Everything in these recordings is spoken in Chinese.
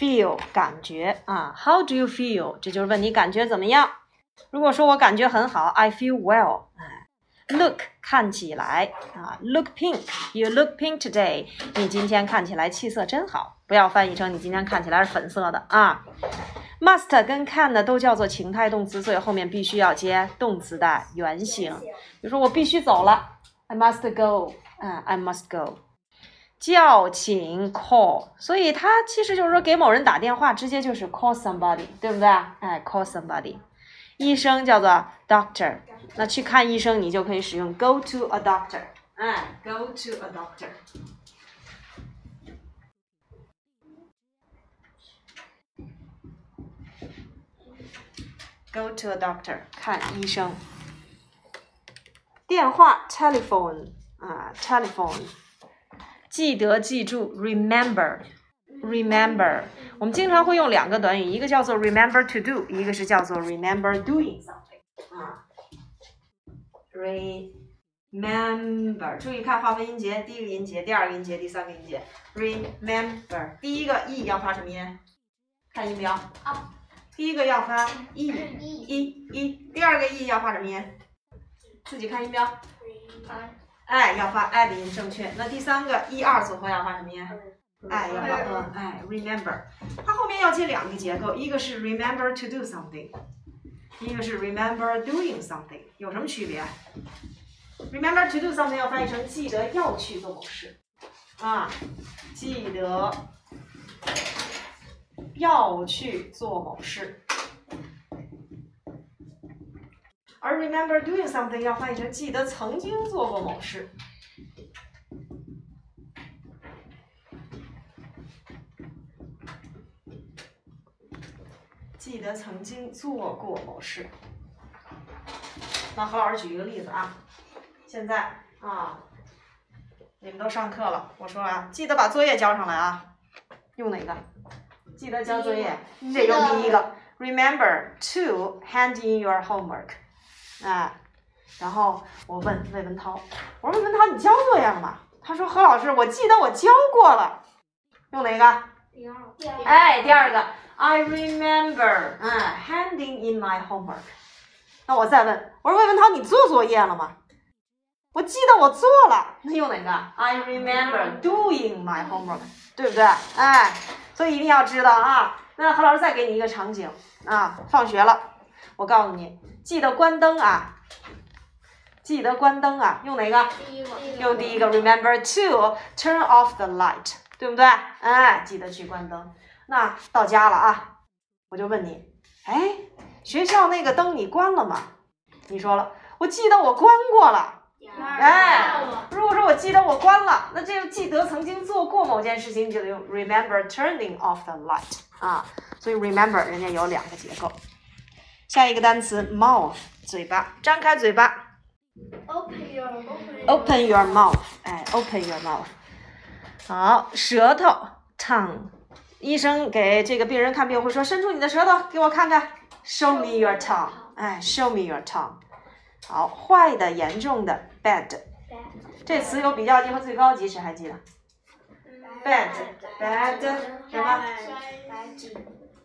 feel 感觉啊，How do you feel？这就是问你感觉怎么样。如果说我感觉很好，I feel well。哎，look 看起来啊，look pink，you look pink today。你今天看起来气色真好。不要翻译成你今天看起来是粉色的啊。must 跟 can 呢都叫做情态动词，所以后面必须要接动词的原形。比如说我必须走了，I must go。啊，I must go。叫请 call，所以它其实就是说给某人打电话，直接就是 call somebody，对不对？哎，call somebody。医生叫做 doctor，那去看医生你就可以使用 go to a doctor，哎，go to a doctor。Go to a doctor，看医生。电话 telephone 啊，telephone。记得记住，remember，remember。我们经常会用两个短语，一个叫做 remember to do，一个是叫做 remember doing something。啊，remember，注意看划分音节，第一个音节，第二个音节，第三个音节。remember，第一个 e 要发什么音？看音标。啊。第一个要发 e e e，第二个 e 要发什么音？自己看音标。哎，要发 i 的音正确。那第三个一二组合要发什么音？哎，要发 a。哎，remember，它后面要接两个结构，一个是 remember to do something，一个是 remember doing something，有什么区别？remember to do something 要翻译成记得要去做某事，啊，记得要去做某事。而 remember doing something 要翻译成记得曾经做过某事。记得曾经做过某事。那何老师举一个例子啊，现在啊，你们都上课了，我说啊，记得把作业交上来啊，用哪个？记得交作业，你得用第一个。Remember to hand in your homework。哎，然后我问魏文涛，我说魏文涛，你交作业了吗？他说何老师，我记得我交过了。用哪个？第二个。哎，第二个，I remember，嗯，handing in my homework。那我再问，我说魏文涛，你做作业了吗？我记得我做了。那用哪个？I remember doing my homework，对不对？哎，所以一定要知道啊。那何老师再给你一个场景啊，放学了，我告诉你。记得关灯啊！记得关灯啊！用哪个？用第一个。Remember to turn off the light，对不对？哎，记得去关灯。那到家了啊，我就问你，哎，学校那个灯你关了吗？你说了，我记得我关过了。哎，如果说我记得我关了，那这个记得曾经做过某件事情，你就得用 remember turning off the light 啊。所以 remember 人家有两个结构。下一个单词 mouth 嘴巴，张开嘴巴。Open your open your mouth，哎，open your mouth。好，舌头 tongue。医生给这个病人看病会说：“伸出你的舌头给我看看。”Show me your tongue，哎，Show me your tongue。好，坏的、严重的 bad。这词有比较级和最高级，谁还记得？Bad，bad 什么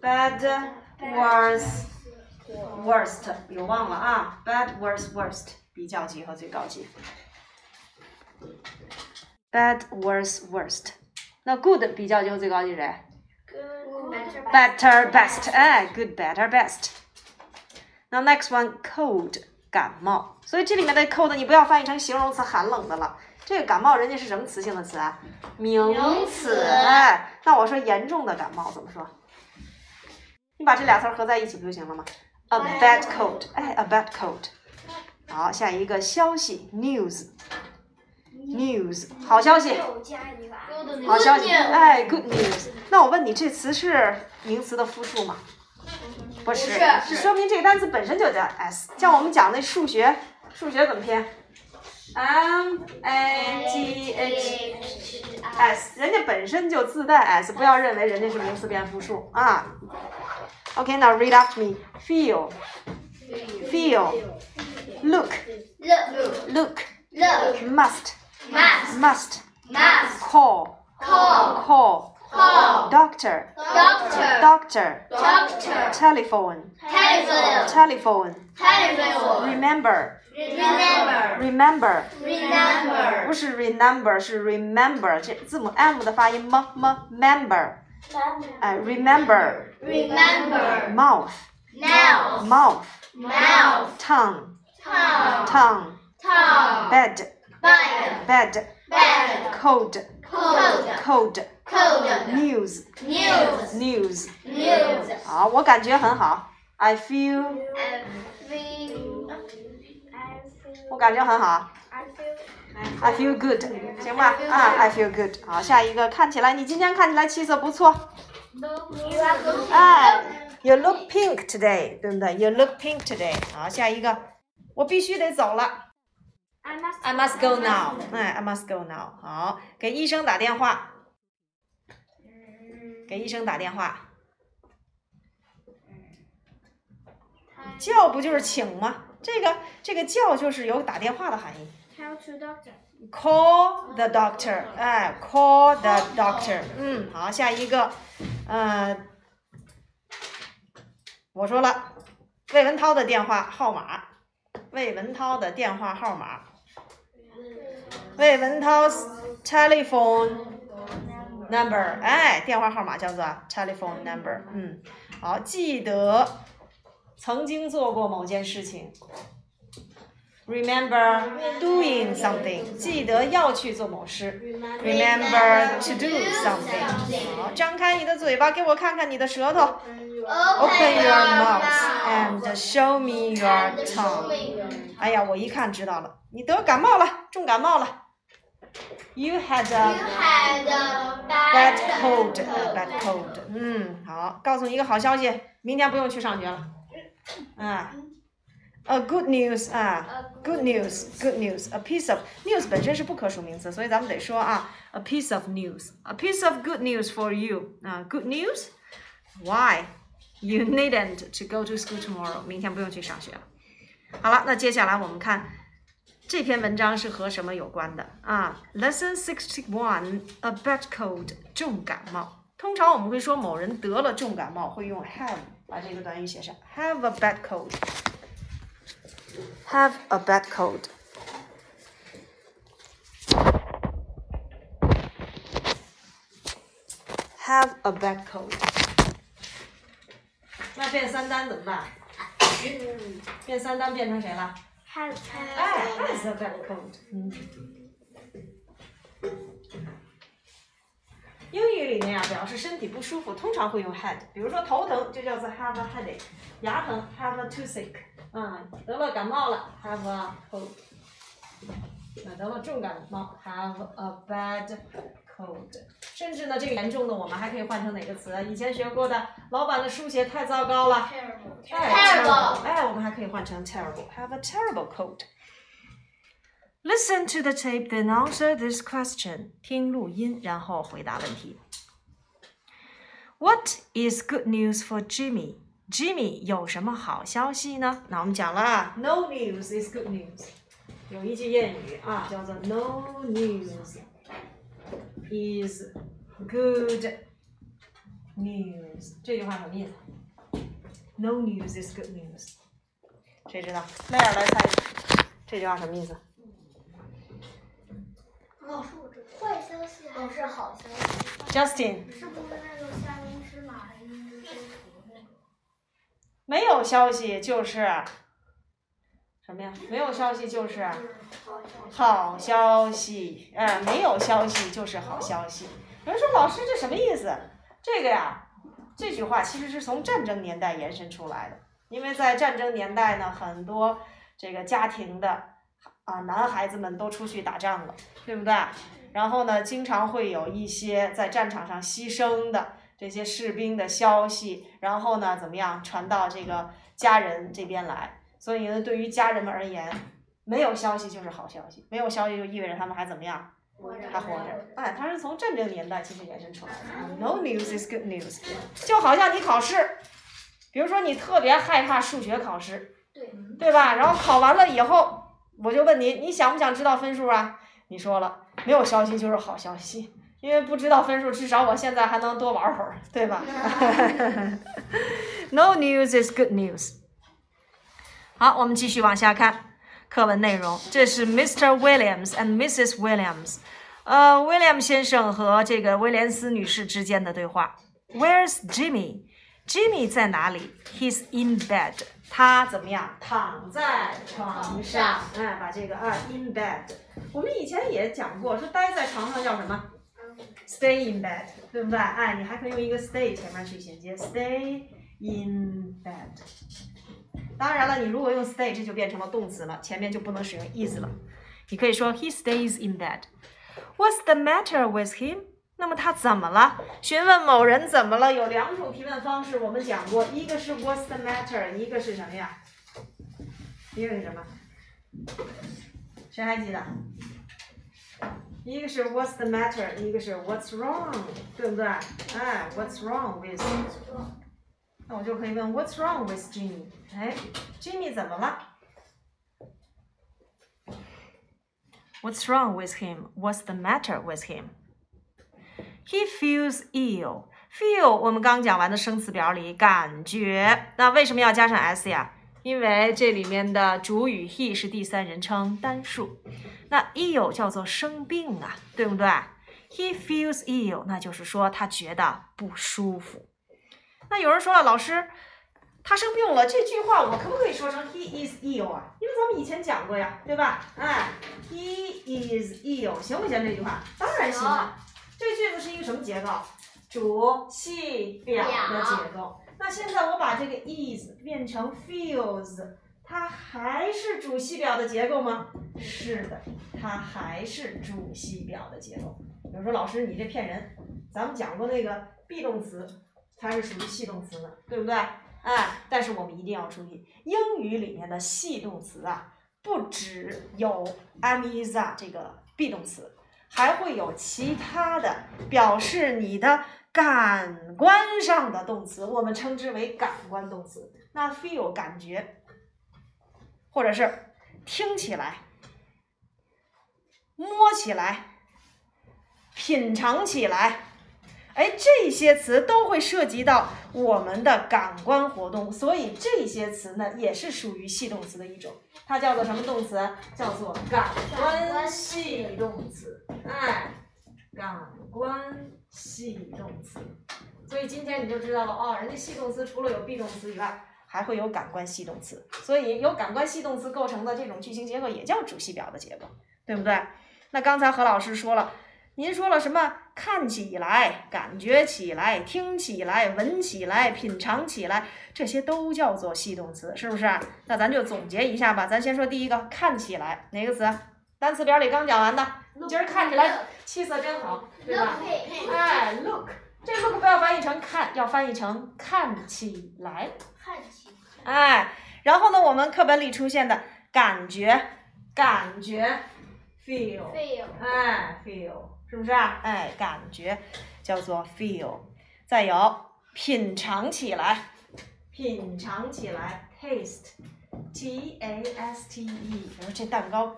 ？Bad worse。Worst 别忘了啊，bad worst worst 比较级和最高级。Bad worst worst，那 good 比较级和最高级谁？Better best，哎，good better best。那 next one cold 感冒，所以这里面的 cold 你不要翻译成形容词寒冷的了，这个感冒人家是什么词性的词啊？名词，哎，那我说严重的感冒怎么说？你把这俩词合在一起不就行了吗？A bad coat，哎，a bad coat。好，下一个消息，news，news，好消息，好消息，哎，good news。那我问你，这词是名词的复数吗？不是，是说明这个单词本身就叫 s。像我们讲那数学，数学怎么拼？m a t h s，人家本身就自带 s，不要认为人家是名词变复数啊。Okay, now read after me. Feel. Feel. Look. Look. Look. Look. Must. Must. Must. Must. Call. Call. Call. Call. Doctor. Doctor. doctor, Doctor. telephone, Telephone. telephone, Telephone. remember, Remember. remember， Remember. 不是 remember，是 remember，这字母 m 的发音么么 member， 哎，remember， Remember. mouth Now. mouth Mouth. tongue Tongue. tongue Tongue. bed Bed. bed Bed. cold Cold. cold Cold. news News. news， News. 好，我感觉很好，I feel， Feel. 我感觉很好。 I feel good，行吧？啊，I feel good。好，下一个，看起来你今天看起来气色不错。哎，You look pink today，对不对？You look pink today。好，下一个，我必须得走了。I must go now。哎，I must go now。好，给医生打电话。给医生打电话。叫不就是请吗？这个这个叫就是有打电话的含义。Tell to doctor. Call the doctor，哎，call the doctor。嗯，好，下一个，呃，我说了，魏文涛的电话号码，魏文涛的电话号码，魏文涛 telephone number，哎，电话号码叫做 telephone number。嗯，好，记得曾经做过某件事情。Remember doing something，记得要去做某事。Remember to do something。好，张开你的嘴巴，给我看看你的舌头。Open your mouth and show me your tongue。哎呀，我一看知道了，你得感冒了，重感冒了。You had You a had a bad bad cold, a bad cold。嗯，好，告诉你一个好消息，明天不用去上学了。啊 ，a good news 啊，good news, good news, a piece of news 本身是不可数名词，所以咱们得说啊，a piece of news, a piece of good news for you 啊，good news。Why? You needn't to go to school tomorrow. 明天不用去上学了。好了，那接下来我们看这篇文章是和什么有关的啊？Lesson sixty one, a bad cold，重感冒。通常我们会说某人得了重感冒，会用 have 把这个短语写上，have a bad cold。 Have a bad cold。Have a bad cold。那变三单怎么办？变三单变成谁了？ Has 哎，has a bad cold。嗯。英语里面啊，表示身体不舒服，通常会用 had。比如说头疼就叫做 have a headache，牙疼 have a toothache， 嗯，得了感冒了 have a cold，那得了重感冒 have a bad cold。甚至呢，这个严重的我们还可以换成哪个词？以前学过的，老板的书写太糟糕了。哎 Terrible 哎，我们还可以换成 terrible，have a terrible cold。Listen to the tape, then answer this question. 听录音，然后回答问题。What is good news for Jimmy? Jimmy 有什么好消息呢？那我们讲了啊，No news is good news。有一句谚语啊，叫做 No news is good news。这句话什么意思？No news is good news。谁知道？梅尔来猜，这句话什么意思？老师，我这坏消息还是好消息？Justin，是不是那个夏令时马还应该说那个？没有消息就是什么呀？没有消息就是好消息，哎，没有消息就是好消息。有人说老师这什么意思？这个呀，这句话其实是从战争年代延伸出来的，因为在战争年代呢，很多这个家庭的啊男孩子们都出去打仗了，对不对？然后呢，经常会有一些在战场上牺牲的这些士兵的消息，然后呢，怎么样传到这个家人这边来？所以呢，对于家人们而言，没有消息就是好消息，没有消息就意味着他们还怎么样？还活着。哎，它是从战争年代其实延伸出来的。No news is good news，就好像你考试，比如说你特别害怕数学考试，对，对吧？然后考完了以后，我就问你，你想不想知道分数啊？你说了，没有消息就是好消息，因为不知道分数，至少我现在还能多玩会儿，对吧？No news is good news。好，我们继续往下看课文内容。这是 Mr. Williams and Mrs. Williams，呃，，William 先生和这个威廉斯女士之间的对话。Where's Jimmy？Jimmy 在哪里？He's in bed。他怎么样？躺在床上。哎，把这个啊，in bed。我们以前也讲过，说待在床上叫什么？Stay in bed，对不对？哎，你还可以用一个 stay 前面去衔接，stay in bed。当然了，你如果用 stay，这就变成了动词了，前面就不能使用 is 了。你可以说 He stays in bed. What's the matter with him？那么他怎么了？询问某人怎么了？有两种提问方式，我们讲过，一个是 What's the matter？一个是什么呀？一个是什么？谁还记得？一个是 What's the matter？一个是 What's wrong？对不对？哎，What's wrong with？那我就可以问 What's wrong with Jimmy？哎，Jimmy 怎么了？What's wrong with him? What's the matter with him? He feels ill. Feel 我们刚讲完的生词表里感觉，那为什么要加上 s 呀？因为这里面的主语 he 是第三人称单数， 那 ill 叫做生病啊，对不对？He feels ill，那就是说他觉得不舒服。那有人说了，老师，他生病了，这句话我可不可以说成 he is ill 啊？因为咱们以前讲过呀，对吧？哎，he is ill，行不行？这句话当然行了。这句子是一个什么结构？主系表的结构。那现在我把这个 is 变成 feels，它还是主系表的结构吗？是的，它还是主系表的结构。有人说老师你这骗人，咱们讲过那个 be 动词它是属于系动词的，对不对？哎，但是我们一定要注意，英语里面的系动词啊，不只有 am is a 这个 be 动词。还会有其他的表示你的感官上的动词，我们称之为感官动词。那 feel 感觉，或者是听起来、摸起来、品尝起来，哎，这些词都会涉及到我们的感官活动，所以这些词呢也是属于系动词的一种。它叫做什么动词？叫做感官系动词。哎，感官系动词。所以今天你就知道了哦，人家系动词除了有 be 动词以外，还会有感官系动词。所以由感官系动词构成的这种句型结构也叫主系表的结构，对不对？那刚才何老师说了，您说了什么？看起来、感觉起来、听起来、闻起来、品尝起来，这些都叫做系动词，是不是？那咱就总结一下吧。咱先说第一个，看起来哪个词？单词表里刚讲完的。今儿看起来气色真好，对吧？哎，look，这 look 不要翻译成看，要翻译成看起来。看起来。哎，然后呢，我们课本里出现的感觉，感觉，feel，哎，feel，是不是啊？哎，感觉叫做 feel。再有，品尝起来，品尝起来，taste，t a s t e，我说这蛋糕。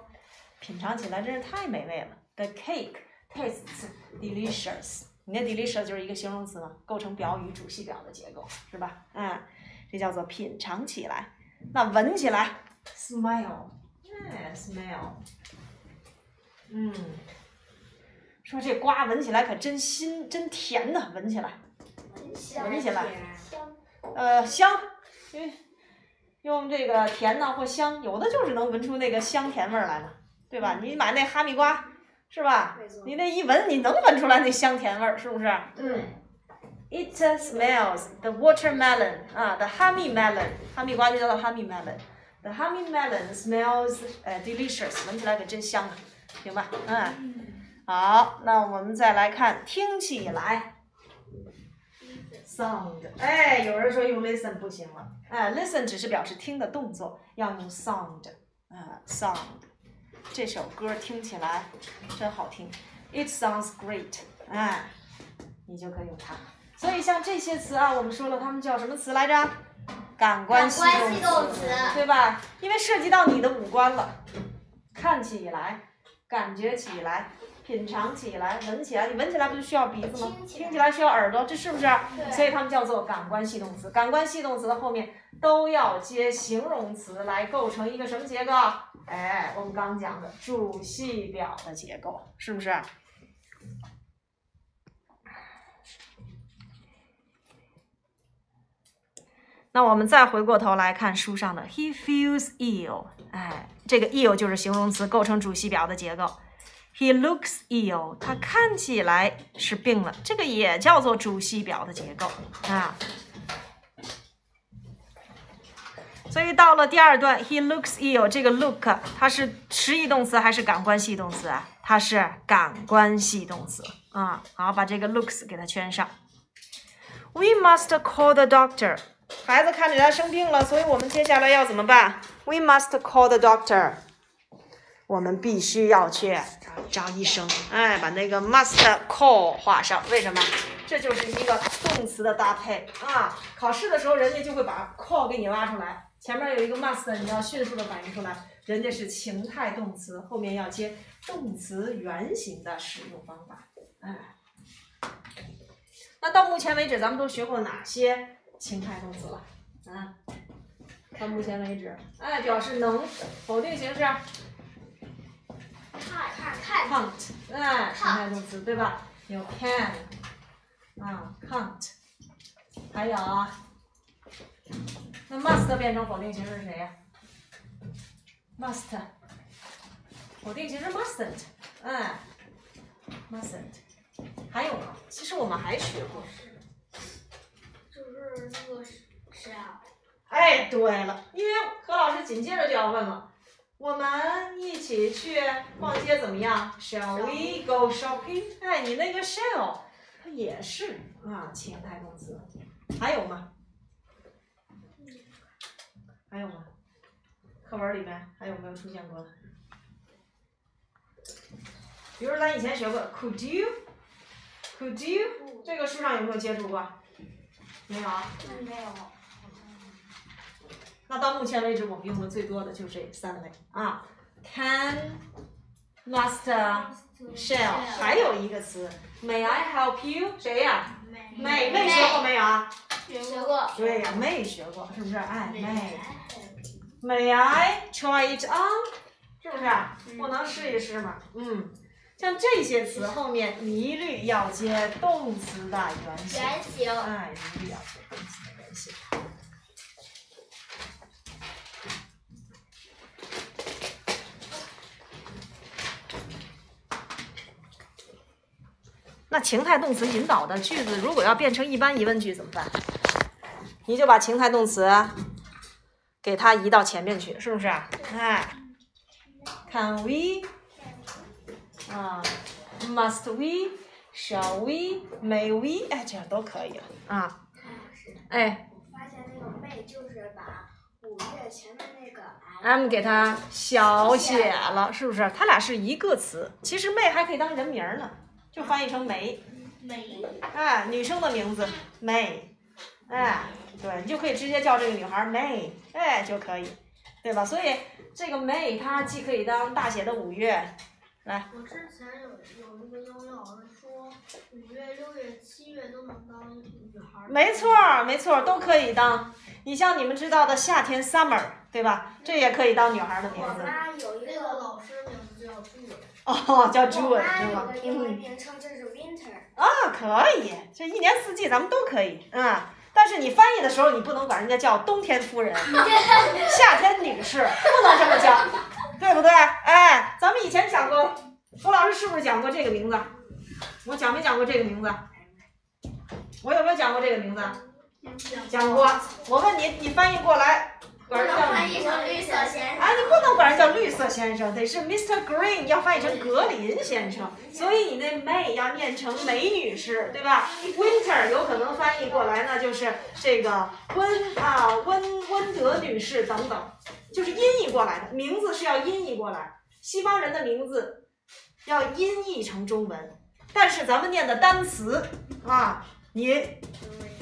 品尝起来真是太美味了。The cake tastes delicious。你的 delicious 就是一个形容词嘛，构成表语主系表的结构，是吧？嗯，这叫做品尝起来。那闻起来，smell，哎，smell。嗯，说这瓜闻起来可真新，真甜呐，闻起来，闻起来，呃，香，因为用这个甜呢或香，有的就是能闻出那个香甜味儿来嘛。对吧？你买那哈密瓜，是吧？你那一闻，你能闻出来那香甜味儿，是不是？嗯。It smells the watermelon 啊，the honey melon，哈密瓜就叫做 honey melon。The honey melon smells 呃 delicious，闻起来可真香啊，行吧？嗯。好，那我们再来看，听起来。Sound，哎，有人说用 listen 不行了，哎，listen 只是表示听的动作，要用 sound，啊，sound。这首歌听起来真好听，It sounds great，哎，你就可以用它。所以像这些词啊，我们说了，它们叫什么词来着？感官系动词，对吧？因为涉及到你的五官了，看起来、感觉起来、品尝起来，闻起来，你闻起来不就需要鼻子吗？听起来听起来需要耳朵，这是不是？所以它们叫做感官系动词。感官系动词的后面都要接形容词来构成一个什么结构？哎，我们刚讲的主系表的结构，是不是？那我们再回过头来看书上的 he feels ill，哎，这个 ill 就是形容词，构成主系表的结构。He looks ill，他看起来是病了，这个也叫做主系表的结构啊。所以到了第二段，he looks ill，这个 look 它是实义动词还是感官系动词啊？它是感官系动词啊。好，把这个 looks 给它圈上。We must call the doctor。孩子看起来生病了，所以我们接下来要怎么办？We must call the doctor。我们必须要去找医生。哎，把那个 must call 画上。为什么？这就是一个动词的搭配啊。考试的时候，人家就会把 call 给你拉出来，前面有一个 must，你要迅速的反应出来，人家是情态动词，后面要接动词原形的使用方法。哎，那到目前为止，咱们都学过哪些情态动词了？啊，到目前为止，哎，表示能，否定形式。看看 can't，哎，情态动词对吧？有 can，啊，can't，还有啊，那 must 变成否定形式是谁呀？must，否定形式 mustn't，哎，mustn't，还有呢，其实我们还学过，就是那个谁啊？哎，对了，因为何老师紧接着就要问了。我们一起去逛街怎么样？Shall we go shopping？哎，你那个 shall 它也是啊情态动词。还有吗？还有吗？课文里面还有没有出现过的？比如咱以前学过 Could you？Could you？这个书上有没有接触过？没有啊。嗯，没有。那到目前为止，我们用的最多的就这三类啊，can、must、shall，还有一个词，May I help you？谁呀？may may 学过没有啊？学过。对呀，may 学过，是不是？哎，may。May I try it on？是不是？我能试一试吗？嗯，像这些词后面一律要接动词的原形。原形。哎，一律要接动词的原形。那情态动词引导的句子，如果要变成一般疑问句怎么办？你就把情态动词给它移到前面去，是不是？哎，Can we？啊，Must we？Shall we？May we？哎，这样都可以了啊。哎发现那个 may 就是把五月前面那个 M 给它小写了，是不是？它俩是一个词。其实 May 还可以当人名儿呢，就翻译成梅。梅。哎，女生的名字 May，哎，对你就可以直接叫这个女孩 May，哎就可以，对吧？所以这个 May 它既可以当大写的五月，来，我之前有有一个英语老师说，五月、六月、七月都能当女孩儿。没错儿，没错儿，都可以当。你像你们知道的夏天 Summer，对吧？这也可以当女孩的名我字。妈有一个老师名字叫朱伟。哦，叫我 June 妈是吗？英文嗯。名称就是 Winter。啊，可以，这一年四季咱们都可以，嗯。但是你翻译的时候，你不能管人家叫冬天夫人、夏天女士，不能这么叫，对不对？哎，咱们以前讲过，胡老师是不是讲过这个名字？我讲没讲过这个名字？我有没有讲过这个名字？讲过。我问你，你翻译过来，管人叫翻译成绿色先生。啊，你不能管人叫绿色先生，得是 Mr. Green，要翻译成格林先生。所以你那 May 要念成梅女士，对吧？Winter 有可能翻译过来呢，就是这个温啊温温德女士等等，就是音译过来的。名字是要音译过来，西方人的名字要音译成中文，但是咱们念的单词啊，你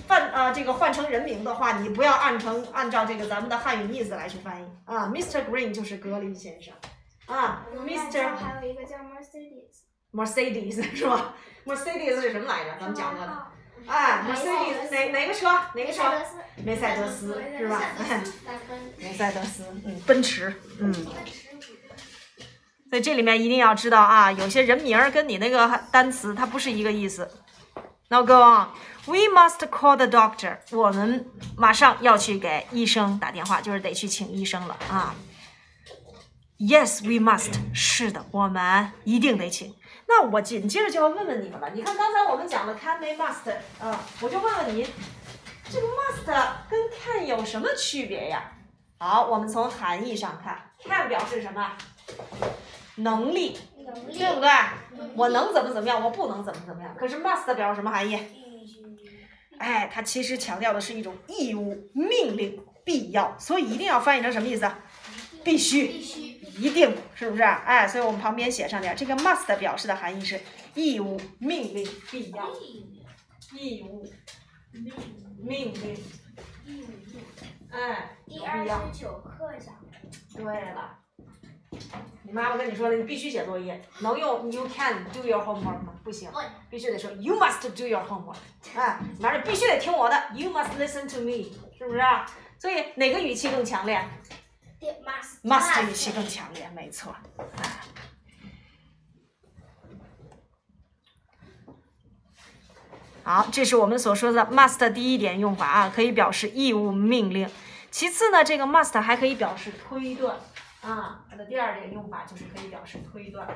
换啊、这个换成人名的话，你不要按成按照这个咱们的汉语意思来去翻译啊。Mr. Green 就是格林先生啊，Mr. 还有一个叫 Mercedes。Mercedes 是吧？Mercedes 是什么来着？咱们讲过的。哎，Mercedes 哪哪个车？哪个车？梅赛德斯是吧？梅赛德斯，嗯，奔驰，嗯。所以这里面一定要知道啊，有些人名儿跟你那个单词它不是一个意思。Now go on. We must call the doctor. 我们马上要去给医生打电话，就是得去请医生了啊。Yes, we must. 是的，我们一定得请。那我紧接着就要问问你们了。你看刚才我们讲了 can, may, must 啊，我就问问你，这个 must 跟 can 有什么区别呀？好，我们从含义上看，can 表示什么？能力，对不对？我能怎么怎么样，我不能怎么怎么样。可是 must 表示什么含义？哎，它其实强调的是一种义务、命令、必要，所以一定要翻译成什么意思？必须，一定，是不是？哎，所以我们旁边写上点，这个 must 表示的含义是义务、命令、必要。义务，命令，哎，必要。对了。你妈妈跟你说了，你必须写作业，能用 you can do your homework 吗？不行，必须得说 you must do your homework。哎，反正必须得听我的，you must listen to me，是不是？所以哪个语气更强烈？must 语气更强烈，没错。好，这是我们所说的 must 第一点用法啊，可以表示义务命令。其次呢，这个 must 还可以表示推断。啊，它的第二点用法就是可以表示推断。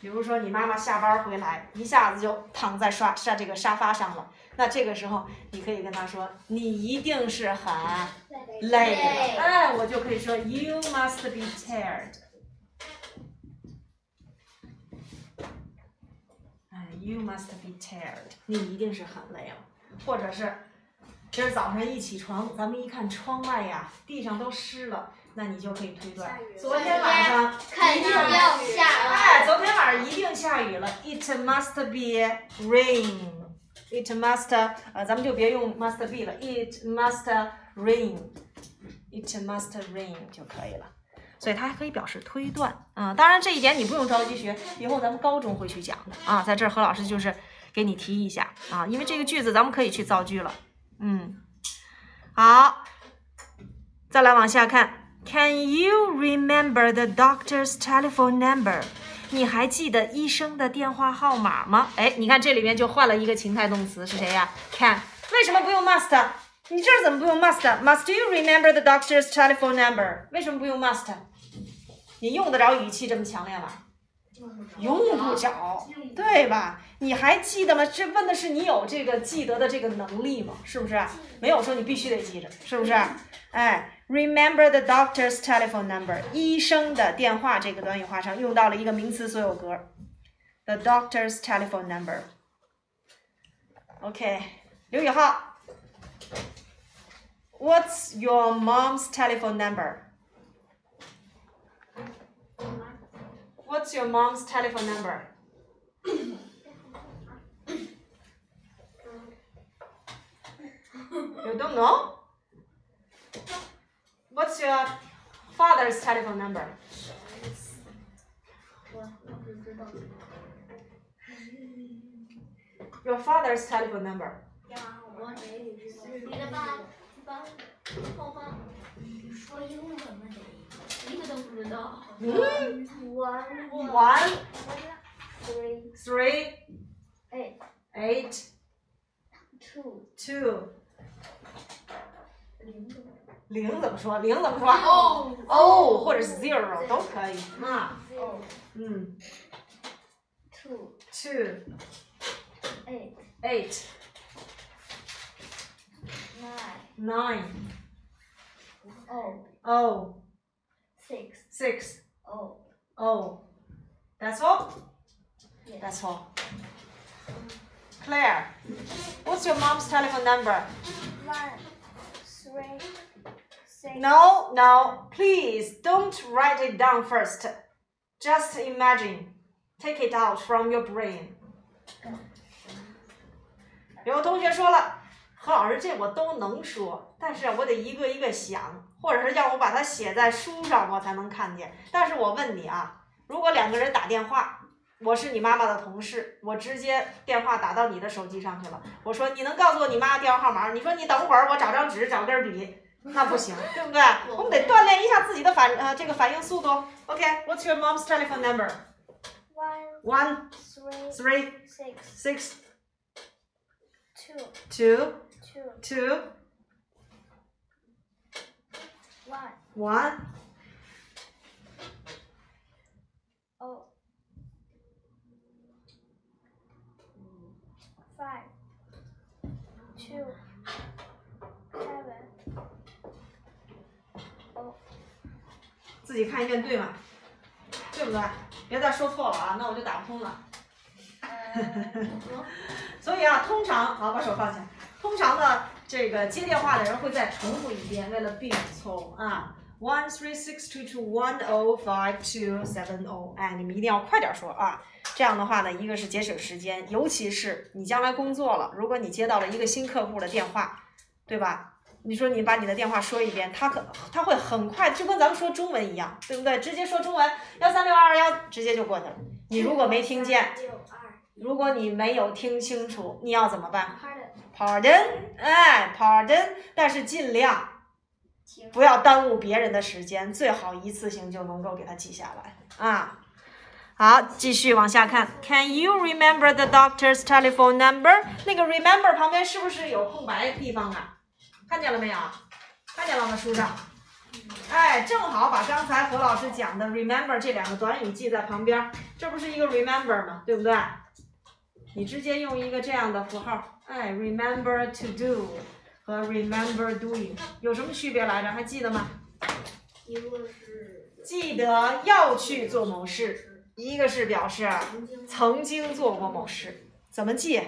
比如说，你妈妈下班回来，一下子就躺在刷沙这个沙发上了，那这个时候你可以跟她说：“你一定是很累了。”哎，我就可以说：“You must be tired。”哎，“You must be tired。”你一定是很累了，或者是。今儿早上一起床，咱们一看窗外呀，地上都湿了，那你就可以推断，昨天晚上一定要下，哎，昨天晚上一定下雨了。It must be rain. It must，呃，咱们就别用 must be 了。It must rain. It must rain 就可以了。所以它还可以表示推断啊。当然这一点你不用着急学，以后咱们高中会去讲的啊。在这儿何老师就是给你提一下啊，因为这个句子咱们可以去造句了。嗯，好，再来往下看。Can you remember the doctor's telephone number？你还记得医生的电话号码吗？哎，你看这里面就换了一个情态动词，是谁呀？Can。为什么不用 must？你这儿怎么不用 must？Must you remember the doctor's telephone number？为什么不用 must？你用得着语气这么强烈吗？用不着，对吧？你还记得吗？这问的是你有这个记得的这个能力吗？是不是？没有说你必须得记着，是不是？哎，remember the doctor's telephone number，医生的电话这个短语化上用到了一个名词所有格，the doctor's telephone number。OK，刘宇浩，What's your mom's telephone number？What's your mom's telephone number? You don't know? What's your father's telephone number? Your father's telephone number. Mm. One, one, three, three, eight, eight, two, two. 零怎么说？零怎么说？O. O 或者 zero 都可以啊。嗯。Two. Two. Eight. Eight. Nine. Nine. O. O. Six. Six. O. O. That's all? Yes. That's all. Claire, what's your mom's telephone number? One, No, no, please don't write it down first. Just imagine. Take it out from your brain. 有同学说了，何老师，这我都能说。但是我得一个一个想，或者是要我把它写在书上，我才能看见。但是我问你啊，如果两个人打电话，我是你妈妈的同事，我直接电话打到你的手机上去了，我说你能告诉我你妈电话号码？你说你等会儿，我找张纸，找根笔，那不行，对不对？我们得锻炼一下自己的反呃这个反应速度。OK，What's your mom's telephone number? One, One, three, three, six, six, two, two, two, two, one, one. oh, five, two, seven, oh, 自己看一遍对吗？对不对？别再说错了啊，那我就打不通了。所以啊，通常好把手放下。通常呢，这个接电话的人会再重复一遍，为了避免错误啊。One three six two two one o five two seven o，哎，你们一定要快点说啊。这样的话呢，一个是节省时间，尤其是你将来工作了，如果你接到了一个新客户的电话，对吧？你说你把你的电话说一遍，他可他会很快，就跟咱们说中文一样，对不对？直接说中文，幺三六二幺，直接就过去了。你如果没听见，如果你没有听清楚，你要怎么办 pardon，？Pardon，哎，Pardon，但是尽量不要耽误别人的时间，最好一次性就能够给它记下来啊。好，继续往下看。Can you remember the doctor's telephone number？那个 remember 旁边是不是有空白的地方啊？看见了没有？看见了吗？书上。哎，正好把刚才何老师讲的 remember 这两个短语记在旁边，这不是一个 remember 吗？对不对？你直接用一个这样的符号，哎，remember to do 和 remember doing 有什么区别来着？还记得吗？一个是记得要去做某事，一个是表示曾经做过某事，怎么记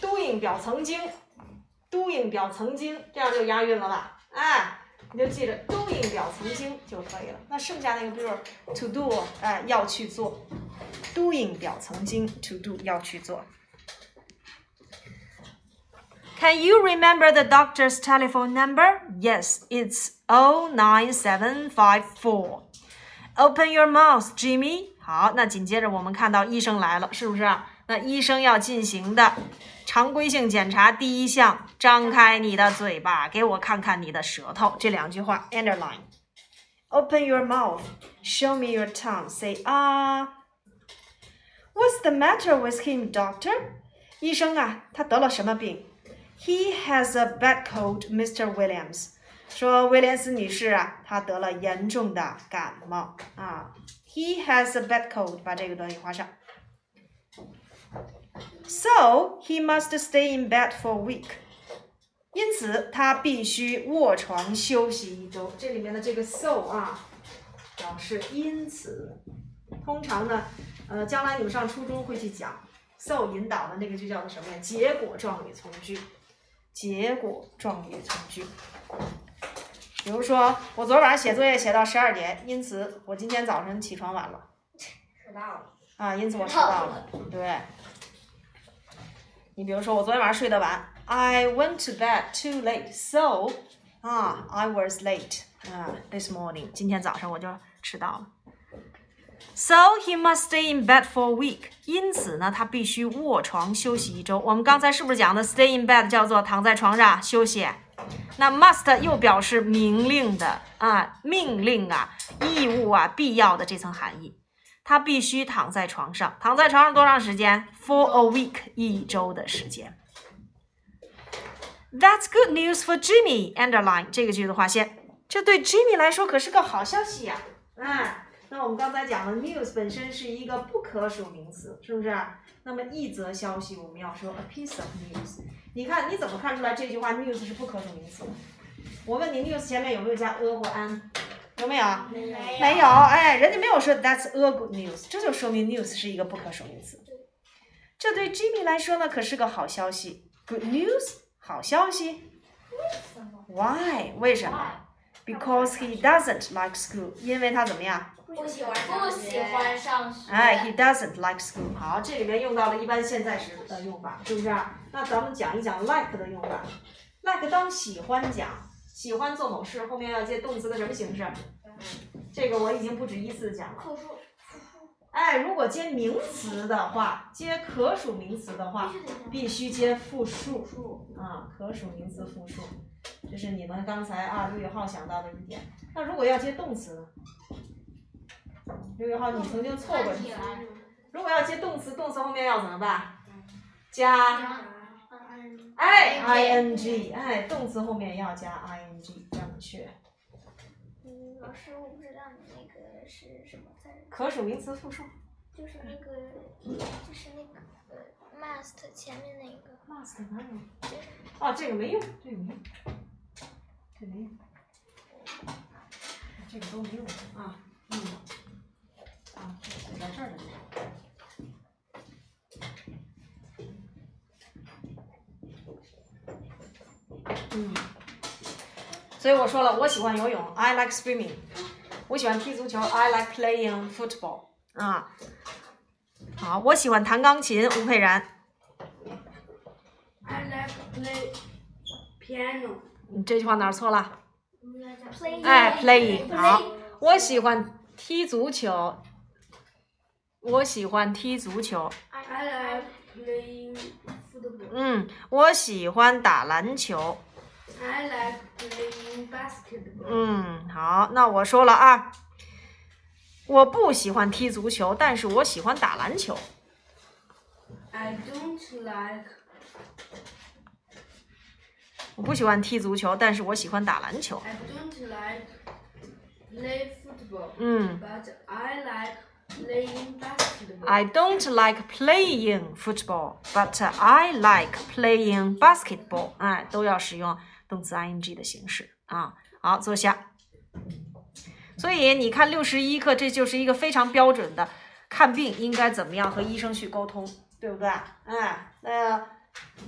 ？doing 表曾经，doing 表曾经，这样就押韵了吧？哎，你就记着 doing 表曾经就可以了。那剩下那个比如 to do，哎，要去做，doing 表曾经，to do 要去做。Can you remember the doctor's telephone number? Yes, it's 09754. Open your mouth, Jimmy. 好，那紧接着我们看到医生来了，是不是？那医生要进行的常规性检查第一项，张开你的嘴巴，给我看看你的舌头。这两句话 underline。Open your mouth. Show me your tongue. Say 啊。What's the matter with him, doctor? 医生啊，他得了什么病？He has a bad cold, Mr. Williams. 说威廉斯女士啊，她得了严重的感冒啊。He has a bad cold，把这个短语画上。 So he must stay in bed for a week。因此他必须卧床休息一周。这里面的这个 so 啊，表示因此。通常呢，呃，将来你们上初中会去讲 so 引导的那个就叫做什么呀？结果状语从句。结果状语从句。比如说，我昨晚上写作业写到十二点，因此我今天早晨起床晚了迟到了，啊，因此我迟到了。对。你比如说，我昨天晚上睡得晚，I went to bed too late, so 啊，I was late 啊，this morning，今天早上我就迟到了。So he must stay in bed for a week。因此呢，他必须卧床休息一周。我们刚才是不是讲的 stay in bed 叫做躺在床上休息？那 must 又表示明令的啊，命令啊，义务啊，必要的这层含义。他必须躺在床上，躺在床上多长时间？For a week，一周的时间。That's good news for Jimmy. Underline 这个句子划线，这对 Jimmy 来说可是个好消息呀、哎，那我们刚才讲的 news 本身是一个不可数名词，是不是？那么一则消息我们要说 a piece of news。你看你怎么看出来这句话 news 是不可数名词？我问你 news 前面有没有加 a 或 an？有没有？没有没有，哎，人家没有说 That's a good news，这就说明 news 是一个不可数名词。这对 Jimmy 来说呢，可是个好消息。Good news，好消息。Why？为什么？Because he doesn't like school，因为他怎么样？不喜欢不喜欢上学。哎，he doesn't like school。好，这里面用到了一般现在时的用法，是不是？那咱们讲一讲 like 的用法。like 当喜欢讲，喜欢做某事，后面要接动词的什么形式？这个我已经不止一次讲了。哎，如果接名词的话，接可数名词的话，必须接复数啊，可数名词复数，这是你们刚才啊刘宇浩想到的一点。那如果要接动词呢？刘宇浩，你曾经错过。如果要接动词，动词后面要怎么办？加哎，i n g，哎，动词后面要加 i n g，正确。嗯，老师，我不知道你那个是什么字。可数名词复数。就是那个，就是那个，must 前面那个。must 哪有？哦，这个没用，这个没用，这没用，这个都没用啊，嗯，啊，写在这儿了。嗯，所以我说了，我喜欢游泳，I like swimming。我喜欢踢足球，I like playing football。啊，好，我喜欢弹钢琴，吴佩然。I like play piano。你这句话哪儿错了？哎，playing。好，我喜欢踢足球。我喜欢踢足球。I like playing。嗯，我喜欢打篮球。I like playing basketball。嗯，好，那我说了啊，我不喜欢踢足球，但是我喜欢打篮球。I don't like 我不喜欢踢足球，但是我喜欢打篮球。I don't like play football. 嗯 But I like.，I don't like playing football, but I like playing basketball。哎，都要使用动词 ing 的形式啊。好，坐下。所以你看六十一课，这就是一个非常标准的看病应该怎么样和医生去沟通，对不对？哎，那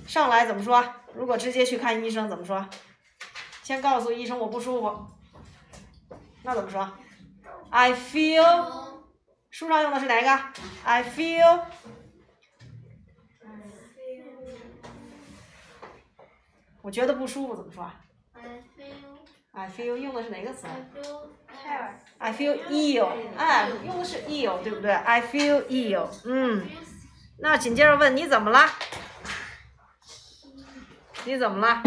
上来怎么说？如果直接去看医生怎么说？先告诉医生我不舒服，那怎么说？I feel。书上用的是哪一个？I feel。我觉得不舒服怎么说 I feel？I feel 用的是哪个词 I feel tired.？I feel ill，哎，用的是 ill，对不对？I feel ill，嗯，那紧接着问你怎么了？你怎么了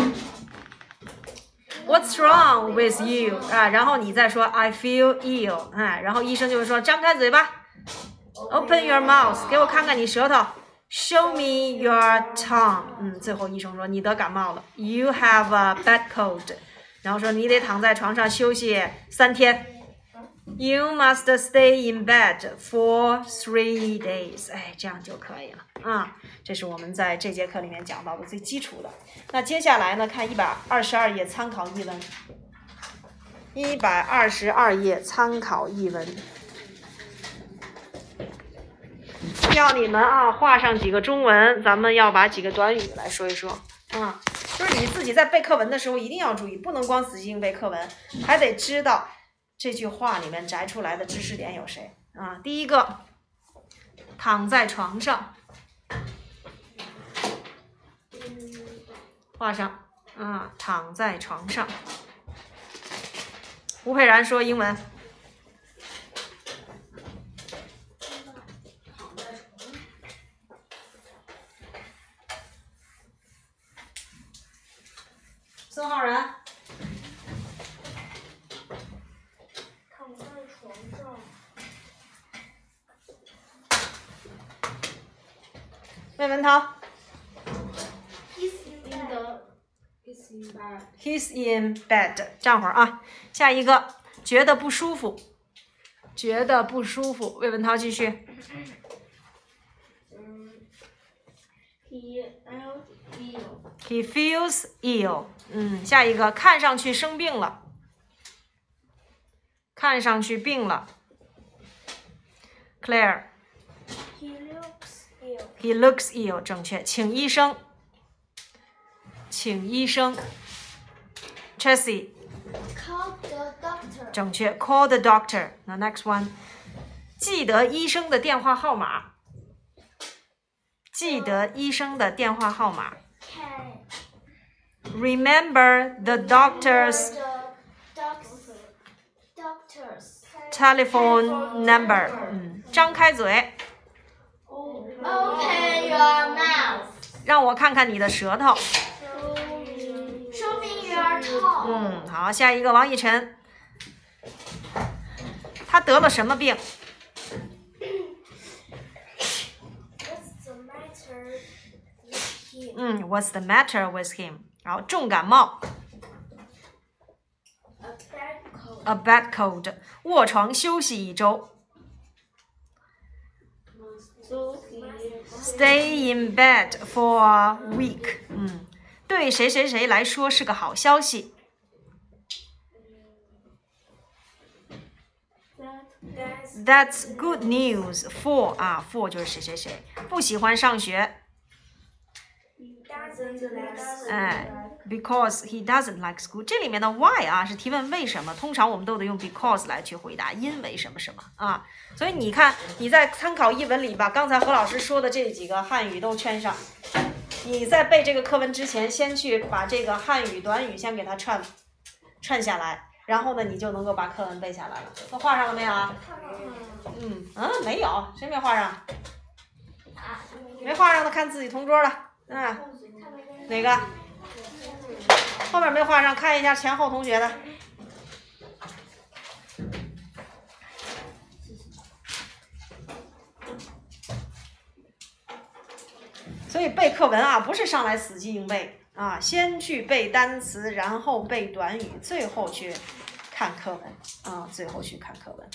？What's wrong with you？啊，然后你再说 I feel ill，哎，然后医生就会说张开嘴巴，Open your mouth，给我看看你舌头，Show me your tongue。嗯，最后医生说你得感冒了，You have a bad cold。然后说你得躺在床上休息三天。You must stay in bed for three days。哎，这样就可以了啊。这是我们在这节课里面讲到的最基础的。那接下来呢，看一百二十二页参考译文。一百二十二页参考译文，要你们啊画上几个中文，咱们要把几个短语来说一说啊。就是你自己在背课文的时候一定要注意，不能光死记硬背课文，还得知道这句话里面摘出来的知识点有谁啊。第一个，躺在床上，画上啊，躺在床上。吴佩然说英文。孙浩然，躺在床上。魏文涛 He's in in bed. the is in bed.，He's in bed。站会儿啊，下一个，觉得不舒服，觉得不舒服。魏文涛继续。嗯，he felt ill. He feels ill。嗯，下一个，看上去生病了，看上去病了。Claire。He looks ill. He looks ill，正确，请医生，请医生。Chessie， Call the doctor. 正确，Call the doctor。那 next one，记得医生的电话号码，记得医生的电话号码。 Can Remember the doctor's doctors telephone number。嗯，张开嘴， open your mouth 让我看看你的舌头。 嗯，好，下一个王逸晨，他得了什么病嗯，What's the matter with him？然后重感冒 a bad cold，卧床休息一周 Stay in bed for a week。嗯，对谁谁谁来说是个好消息。that's good news for 啊，for 就是谁谁谁不喜欢上学，哎，because he doesn't like school。这里面的 why 啊是提问为什么，通常我们都得用 because 来去回答，因为什么什么啊。所以你看你在参考译文里把刚才何老师说的这几个汉语都圈上。你在背这个课文之前，先去把这个汉语短语先给它串串下来，然后呢，你就能够把课文背下来了。都画上了没有啊？嗯嗯，没有，谁没画上？没画上的看自己同桌的，嗯，哪个？后面没画上，看一下前后同学的。所以背课文啊，不是上来死记硬背啊，先去背单词，然后背短语，最后去看课文啊，最后去看课文。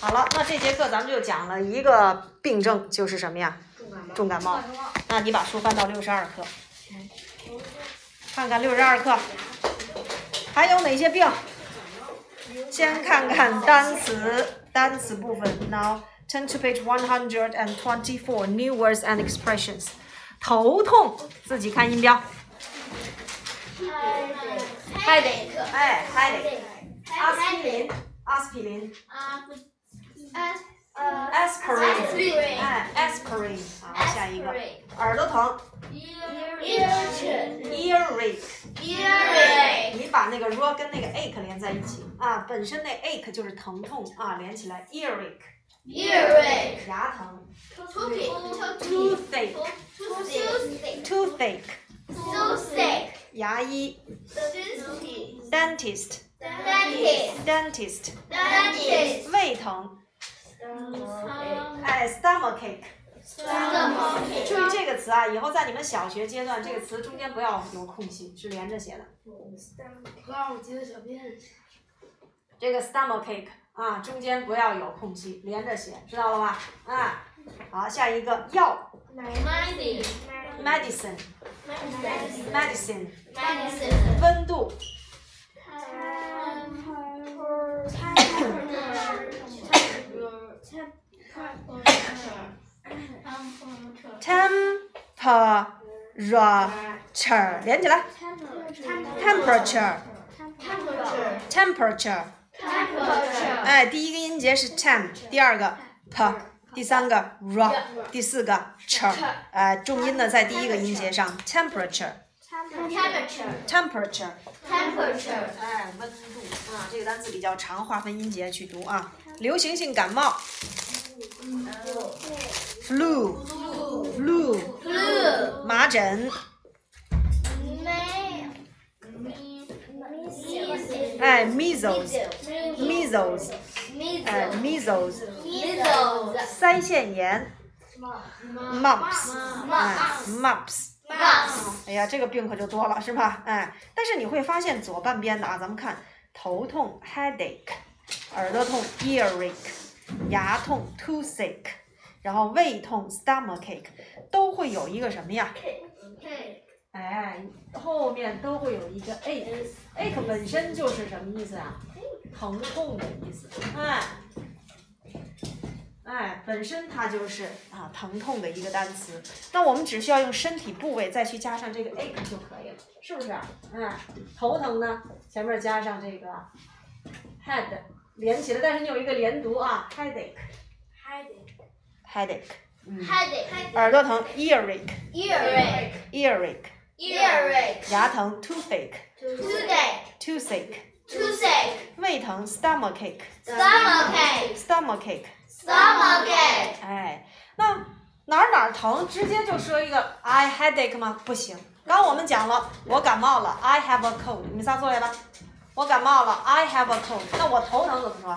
好了，那这节课咱们就讲了一个病症，就是什么呀？重感冒。那你把书翻到六十二课，看看六十二课还有哪些病？先看看单词，单词部分。Now turn to page one hundred and twenty-four. New words and expressions. 头痛，自己看音标。 headache 哎，headache。阿司匹林，阿司匹林。 aspirin，哎，aspirin。好，下一个。耳朵疼 ear earache。 earache 你把那个 r 跟那个 ache 连在一起啊，本身那 ache 就是疼痛啊，连起来 earache， Earache 牙疼 toothache toothache toothache，toothache 牙医 dentist dentist dentist dentist，dentist 胃疼哎 stomachache。注意这个词啊，以后在你们小学阶段，这个词中间不要有空隙，是连着写的。妈，我接的小便。这个 stomachache 啊，中间不要有空隙，连着写，知道了吧？啊，好，下一个药 medicine medicine medicine medicine 温度 temperature 连起来 temperature temperature 哎，第一个音节是 tem，第二个 p，第三个 r，第四个 ch，哎，重音呢在第一个音节上 temperature temperature temperature。temperature 哎，温度啊，这个单词比较长，划分音节去读啊。流行性感冒，flu flu，flu 麻疹，哎，measles measles，哎，measles，measles 腮腺炎，mumps，哎 mumps。mumps 哎呀，这个病可就多了，是吧？哎，但是你会发现左半边的啊，咱们看头痛 headache，耳朵痛 earache，牙痛 toothache，然后胃痛 stomachache，都会有一个什么呀？哎，后面都会有一个 ache，ache 本身就是什么意思啊？疼痛的意思，哎。哎，本身它就是啊疼痛的一个单词，那我们只需要用身体部位再去加上这个 ache 就可以了，是不是？嗯，头疼呢，前面加上这个 head 连起来，但是你有一个连读啊，headache，headache，headache, 耳朵疼 earache earache, 牙疼 toothache toothache, toothache，toothache, 胃疼 stomachache stomachache, stomachache。stomachache. 哎，那哪儿哪儿疼，直接就说一个 I headache 吗？不行。刚我们讲了，我感冒了，I have a cold。你们仨作业吧。我感冒了，I have a cold。那我头疼怎么说？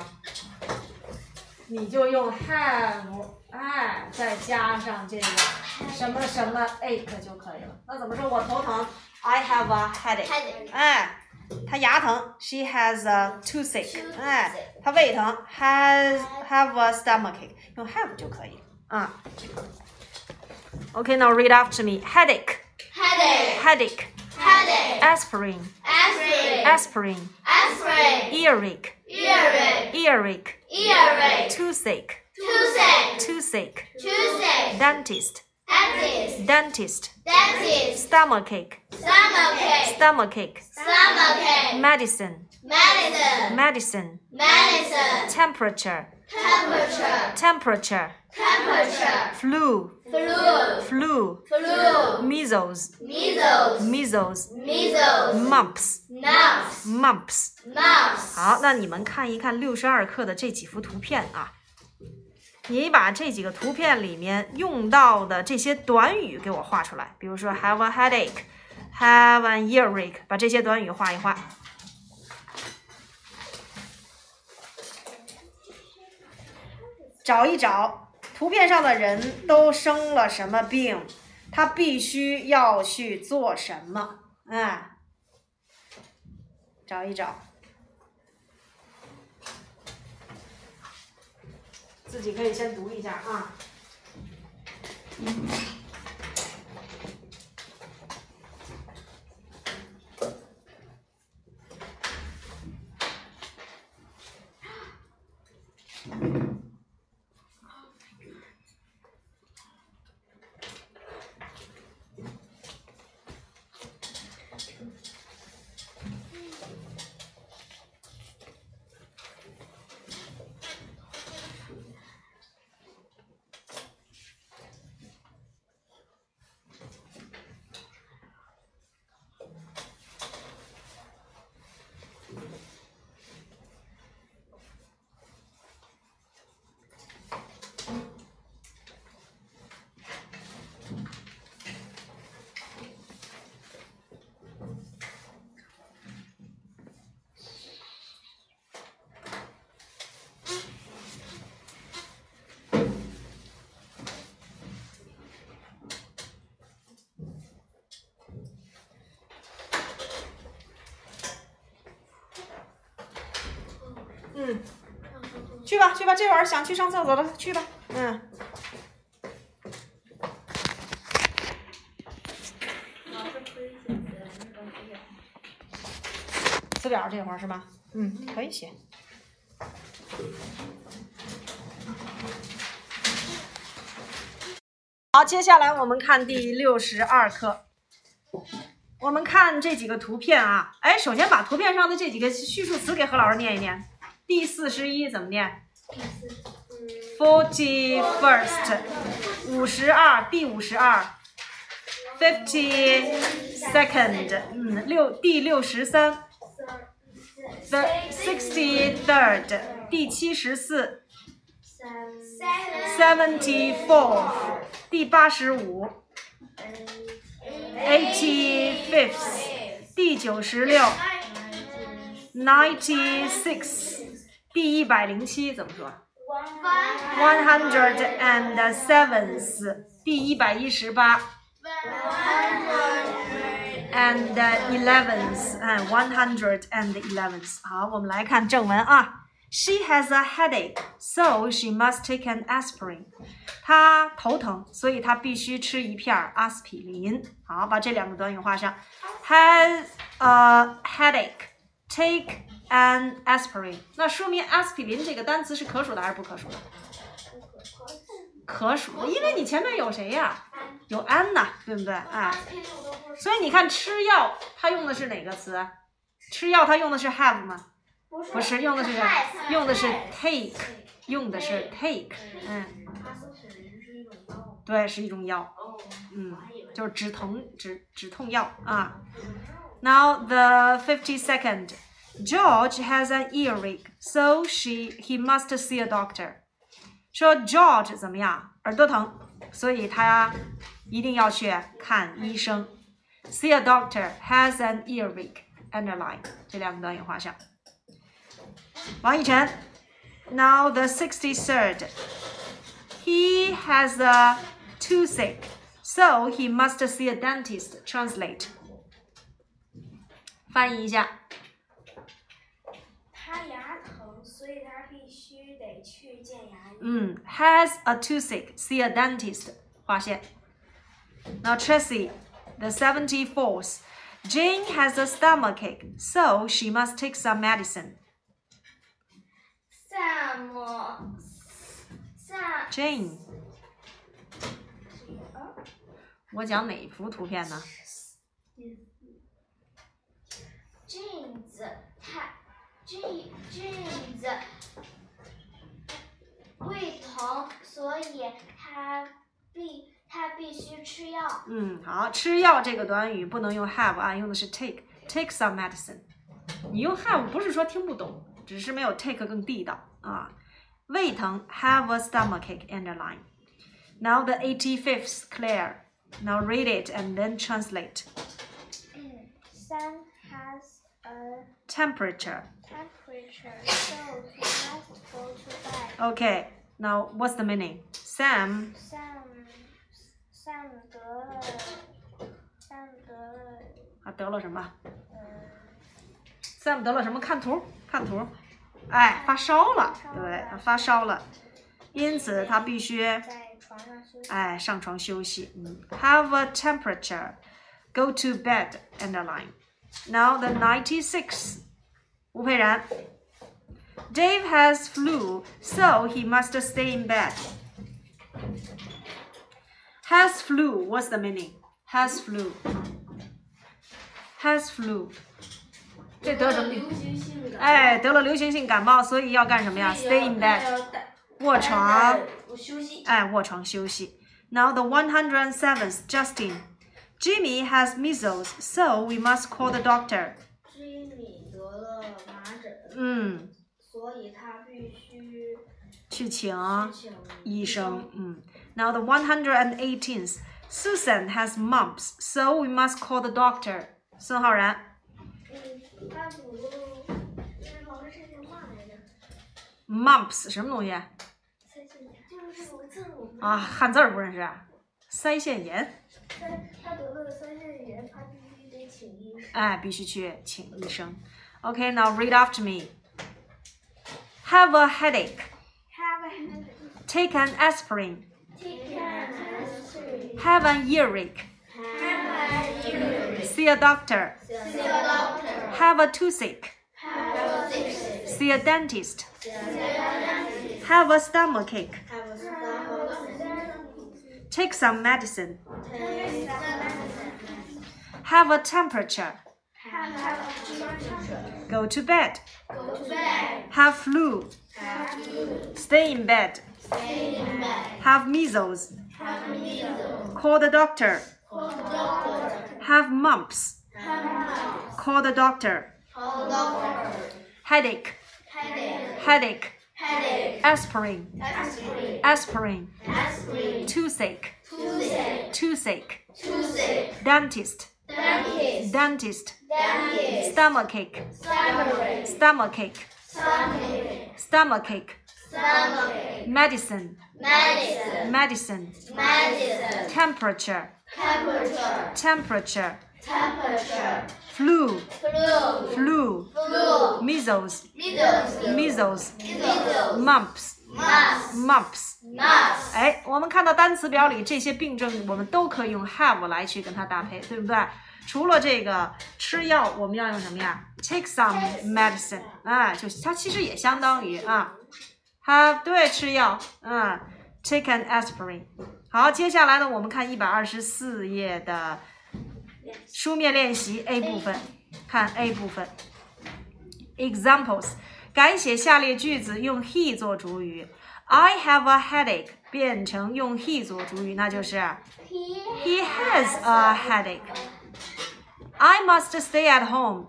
你就用 have，哎，再加上这个什么什么 ache 就可以了。那怎么说我头疼？I have a headache。 Headache. 哎，他牙疼，she has a toothache。哎，他胃疼，has have a stomachache，用 have 就可以啊。Okay, now read after me. Headache, Headache, headache, headache, aspirin, aspirin, aspirin, aspirin, earache, earache, earache, earache, toothache, toothache, toothache, toothache, dentist, dentist, dentist, dentist, stomachache, stomachache, stomachache, stomachache, medicine, medicine, medicine, medicine, temperature, temperature, temperature, temperature, flu, flu, flu, flu, measles, measles, measles, measles, mumps, mumps, mumps。mumps. 好，那你们看一看六十二课的这几幅图片啊，你把这几个图片里面用到的这些短语给我画出来，比如说 have a headache, have an earache，把这些短语画一画。找一找图片上的人都生了什么病，他必须要去做什么？哎，找一找。自己可以先读一下啊。嗯，去吧去吧，这会儿想去上厕所了，去吧。嗯。词表这会儿是吧？嗯，可以写。好，接下来我们看第六十二课。我们看这几个图片啊，哎，首先把图片上的这几个叙述词给何老师念一念。第四十一怎么念？Forty first，五十二，第五十二。Fifty second，嗯，六第六十三。The sixty third，第七十四。Seventy fourth，第八十五。Eighty fifth，第九十六。Ninety six， 第一百零七怎么说？One hundred and seventh，第一百一十八。And eleventh，嗯，one hundred and eleventh。好，我们来看正文啊。She has a headache, so she must take an aspirin. 她头疼，所以她必须吃一片阿司匹林。好，把这两个短语画上。Has a headache, take an aspirin. 那说明 aspirin 这个单词是可数的还是不可数的？可数的，因为你前面有谁呀？有 an 呐，对不对？哎，所以你看吃药，它用的是哪个词？吃药它用的是 have 吗？不是，用的是用的是 take，用的是 take，嗯。对，是一种药，哦，嗯就是止疼止止痛药啊。Now the fifty second. George has an earache, so she he must see a doctor. 说 George 怎么样？耳朵疼，所以他一定要去看医生。See a doctor has an earache. Underline 这两个短语画上。王以晨。Now the sixty third. He has a toothache, so he must see a dentist. Translate. 翻译一下。 嗯，has a toothache, see a dentist. 划线。Now Tracy, the seventy fourth. Jane has a stomachache, so she must take some medicine. Sam Sam Jane，我讲哪幅图片呢？ jeans 他 jean jeans 胃疼，所以他必他必须吃药。嗯，好，吃药这个短语不能用 have 啊，用的是 take。Take some medicine。你用 have 不是说听不懂，只是没有 take 更地道啊。胃疼，have a stomachache. Underline. Now the eighty-fifth, Claire. Now read it and then translate. Sam has a Temperature. temperature, so Okay. Now what's the meaning? Sam. Sam Sam 得了 Sam 得了啊，得了什么呃？Sam 得了什么？看图，看图。哎，发烧了，对，他发烧了，因此他必须在床上休息。哎，上床休息。嗯，have a temperature, go to bed. Underline. Now the ninety six. 吴佩然。 Dave has flu, so he must stay in bed. Has flu. What's the meaning? Has flu. Has flu. 这得什么？流行性感？哎，得了流行性感冒，所以要干什么呀？Stay in bed. 卧床。我休息。哎，卧床休息。Now the one hundred and seventh, Justin. Jimmy has measles, so we must call the doctor. 居米得了麻疹，嗯， 所以他必须去请请医生。嗯。Now the one hundred and eighteenth, Susan has mumps, so we must call the doctor. 孙浩然。嗯，他补录，那老师这句话来着， Mumps 什么东西三线就是这个字我们啊？汉字儿不认识啊？腮腺炎。三，他得了三线炎，他必须得请医生。哎，必须去请医生。Okay, now read after me. Have a headache. Have a headache. Take an aspirin. Take an aspirin. Have an earache. Have a earache. See a doctor. See a doctor. Have a toothache. Have a toothache. See a dentist. See a dentist. Have a stomachache. Have a stomach. Take some medicine. Take some medicine. Have a temperature. Go to bed. Go to bed. Have flu. Have flu. Stay in bed. Stay in bed. Have measles. Have measles. Call the doctor. Call the doctor. Have mumps. Have mumps. Call the doctor. Call the doctor. Headache. Headache. Headache. Headache. Aspirin. Aspirin. Aspirin. Aspirin. Toothache. Toothache. Toothache. Toothache. Dentist. Dentist. Dentist. Dentist. Stomachache. Stomachache. Stomachache. Stomachache. Stomachache. Stomachache. Medicine. Medicine. Medicine. Medicine. Temperature. Temperature. Temperature. Temperature. Flu. Flu. Flu. Flu. Measles. Measles. Measles. Measles. Mumps. Mumps. Mumps. Mumps. 哎，我们看到单词表里这些病症，我们都可以用 have 来去跟它搭配，对不对？ 除了这个吃药，我们要用什么呀？Take some medicine，啊，就它其实也相当于啊，它对吃药，嗯，take an aspirin。好，接下来呢，我们看一百二十四页的书面练习 A 部分，看 A 部分。Examples，改写下列句子，用 he 做主语。I have a headache 变成用 he 做主语，那就是 He He has a headache. I must stay at home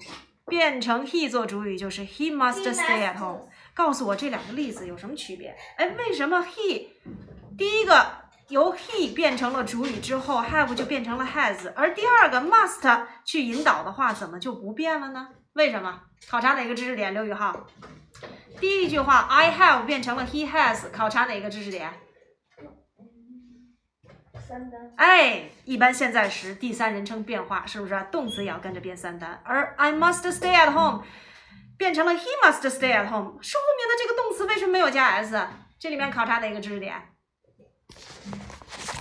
变成 he 做主语，就是 he must stay at home。告诉我这两个例子有什么区别？哎，为什么 he 第一个由 he 变成了主语之后，have 就变成了 has，而第二个 must 去引导的话，怎么就不变了呢？为什么？考察哪个知识点？刘宇浩，第一句话 I have 变成了 he has，考察哪个知识点？三单。哎，一般现在时第三人称变化，是不是？动词也要跟着变三单。而 I must stay at home 变成了 He must stay at home，是后面的这个动词为什么没有加 s？这里面考察哪个知识点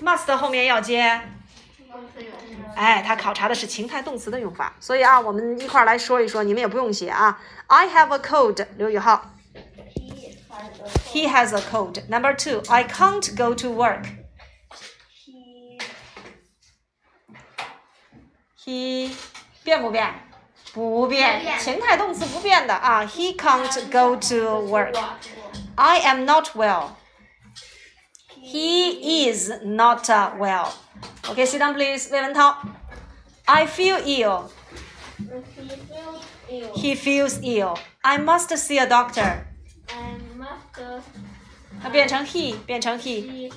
？must 后面要接，哎，它考察的是情态动词的用法。所以啊，我们一块儿来说一说，你们也不用写啊。I have a cold，刘宇浩。He has a He has a cold. Number two, I can't go to work. He 变不变？不变，不变情态动词不变的啊。He can't go to work. I am not well. He is not uh, well. Okay, sit down, please. 魏文涛。I feel ill. he feels ill. He feels ill. I must see a doctor. I must 它变成 he，变成 he。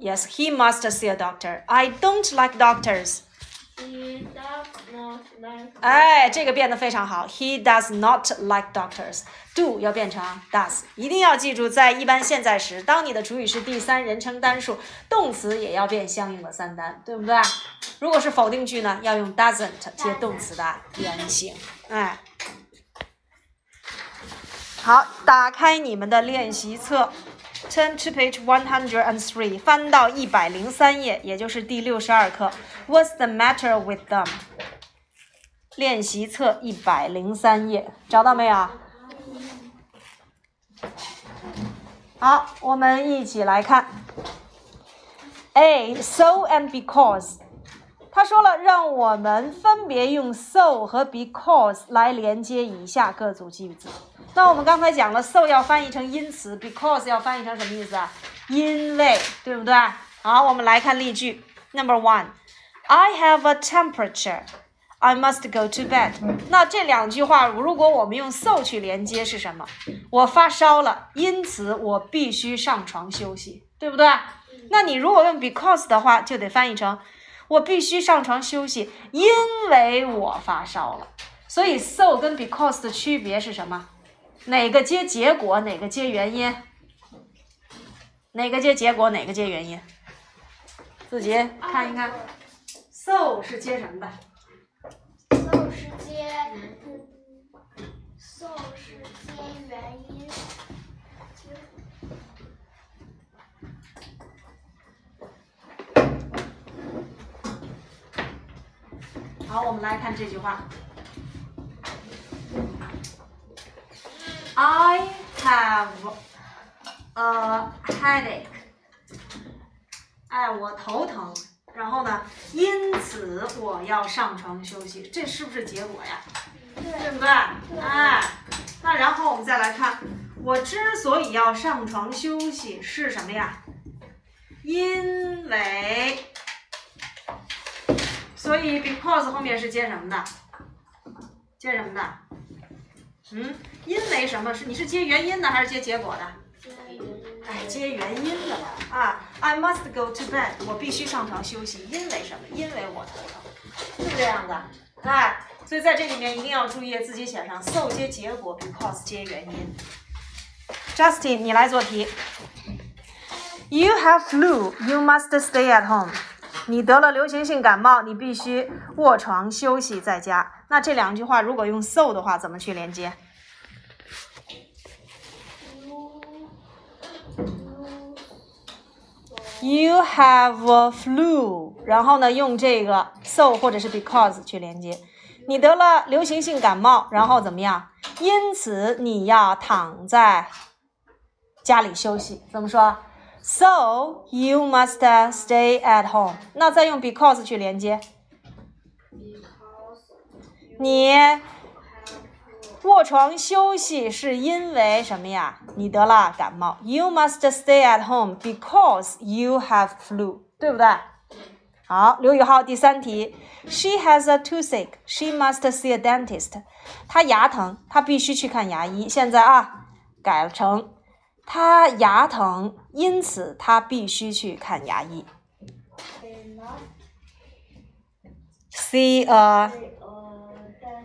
Yes, he must see a doctor. I don't like doctors. He does not like 哎，这个变得非常好。He does not like doctors. Do 要变成 does，一定要记住，在一般现在时，当你的主语是第三人称单数，动词也要变相应的三单，对不对？如果是否定句呢，要用 doesn't 接动词的原形。哎，好，打开你们的练习册，turn to page one hundred and three，翻到一百零三页，也就是第六十二课。What's the matter with them？练习册一百零三页，找到没有？好，我们一起来看。A so and because，他说了，让我们分别用 so 和 because 来连接以下各组句子。那我们刚才讲了，so 要翻译成因此，because 要翻译成什么意思啊？因为，对不对？好，我们来看例句。Number one, I have a temperature. I must go to bed。那这两句话，如果我们用 so 去连接是什么？我发烧了，因此我必须上床休息，对不对？那你如果用 because 的话，就得翻译成我必须上床休息，因为我发烧了。所以 so 跟 because 的区别是什么？哪个接结果，哪个接原因？哪个接结果，哪个接原因？自己看一看。so 是接什么的？so 是接嗯，so 是接原因。好，我们来看这句话。I have a headache。哎，我头疼，然后呢，因此我要上床休息，这是不是结果呀？对不对？哎，那然后我们再来看，我之所以要上床休息是什么呀？因为。所以 because 后面是接什么的？接什么的？嗯，因为什么是你是接原因的还是接结果的？哎，接原因的了啊！I must go to bed，我必须上床休息，因为什么？因为我头疼，是这样的。哎，所以在这里面一定要注意自己写上 so 接结果，because 接原因。Justin，你来做题。You have flu, you must stay at home. 你得了流行性感冒，你必须卧床休息在家。那这两句话如果用 so 的话，怎么去连接？You have a flu，然后呢，用这个 so 或者是 because 去连接。你得了流行性感冒，然后怎么样？因此你要躺在家里休息。怎么说？So you must stay at home。那再用 because 去连接。你卧床休息是因为什么呀？你得了感冒。You must stay at home because you have flu，对不对？好，刘宇浩第三题，She has a toothache. She must see a dentist. 她牙疼，她必须去看牙医。现在啊，改成她牙疼，因此她必须去看牙医。See a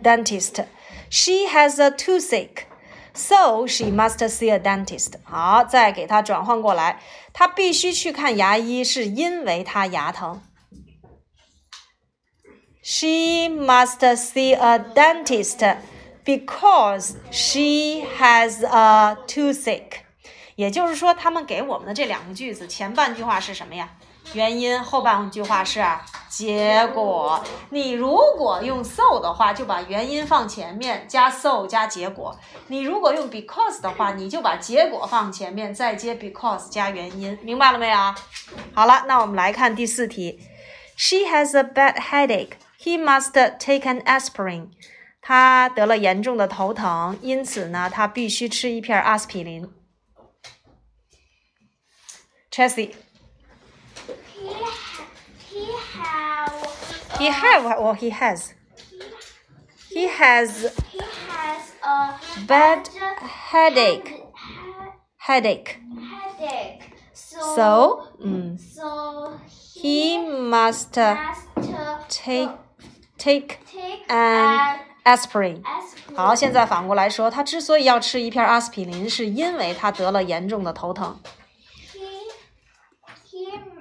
dentist. She has a toothache, so she must see a dentist. 好，再给它转换过来，她必须去看牙医，是因为她牙疼。She must see a dentist because she has a toothache. 也就是说，他们给我们的这两个句子，前半句话是什么呀？原因，后半句话是结果。你如果用 so 的话，就把原因放前面，加 so 加结果。你如果用 because 的话，你就把结果放前面，再接 because 加原因。明白了没有？好了，那我们来看第四题。She has a bad headache. He must take an aspirin. 他得了严重的头疼，因此呢，他必须吃一片阿司匹林。Chelsea。He have or he has. He has He has a bad headache. Headache. headache. So, So, mm, so he must has to take take take an an aspirin. aspirin. 好，现在反过来说，他之所以要吃一片阿司匹林，是因为他得了严重的头疼。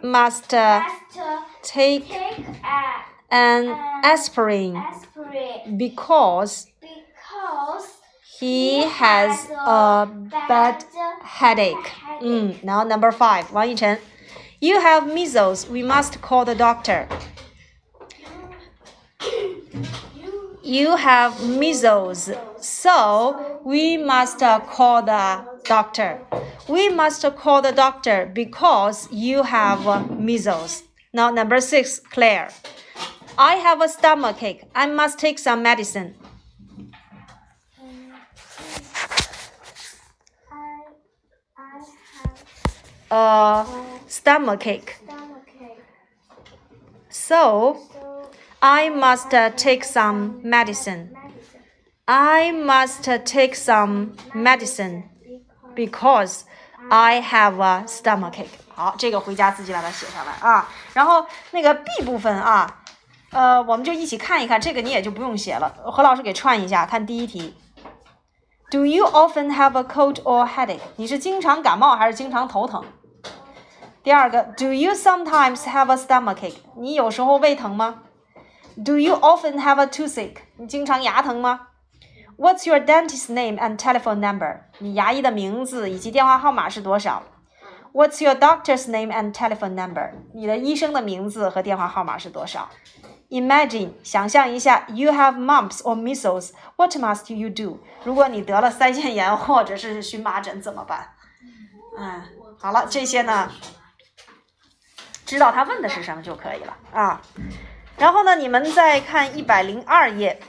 must, must take, take a, an, aspirin, aspirin, because, because he, has, a bad, headache. headache. Mm, now number five, Wang Yichen. You have measles. We must call the doctor. You have measles, so we must call the doctor. We must call the doctor because you have uh, measles. Now, number six, Claire. I have a stomachache. I must take some medicine. I I have A stomachache. So, I must uh, take some medicine. medicine I must uh, take some medicine because I have a stomachache. 好，这个回家自己把它写下来啊。然后那个 B 部分啊，呃，我们就一起看一看，这个你也就不用写了。何老师给串一下，看第一题。Do you often have a cold or headache？你是经常感冒还是经常头疼？第二个，Do you sometimes have a stomachache？你有时候胃疼吗？Do you often have a toothache？你经常牙疼吗？What's your dentist's name and telephone number？你牙医的名字以及电话号码是多少？What's your doctor's name and telephone number？你的医生的名字和电话号码是多少？Imagine，想象一下，You have mumps or measles. What must you do？如果你得了腮腺炎或者是荨麻疹怎么办？嗯，好了，这些呢，知道他问的是什么就可以了啊。然后呢，你们再看一百零二页。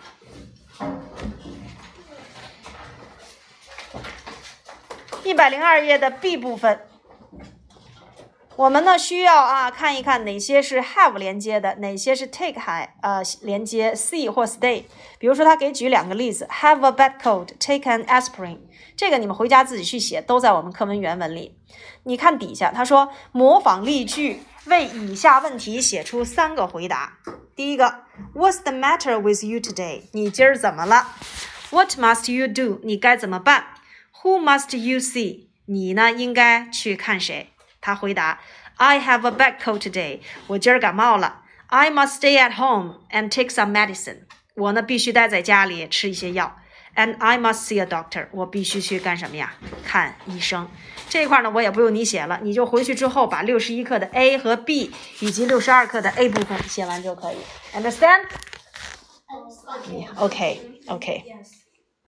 一百零二页的 B 部分，我们呢需要啊看一看哪些是 have 连接的，哪些是 take 还呃连接 see 或 stay。比如说，他给举两个例子：have a bad cold, take an aspirin。这个你们回家自己去写，都在我们课文原文里。你看底下，他说模仿例句，为以下问题写出三个回答。第一个，What's the matter with you today？你今儿怎么了？What must you do？你该怎么办 ？Who must you see？你呢应该去看谁？他回答：I have a bad cold today。我今儿感冒了。I must stay at home and take some medicine。我呢必须待在家里吃一些药。And I must see a doctor。我必须去干什么呀？看医生。这一块呢，我也不用你写了，你就回去之后把六十一课的 A 和 B 以及六十二课的 A 部分写完就可以。Understand?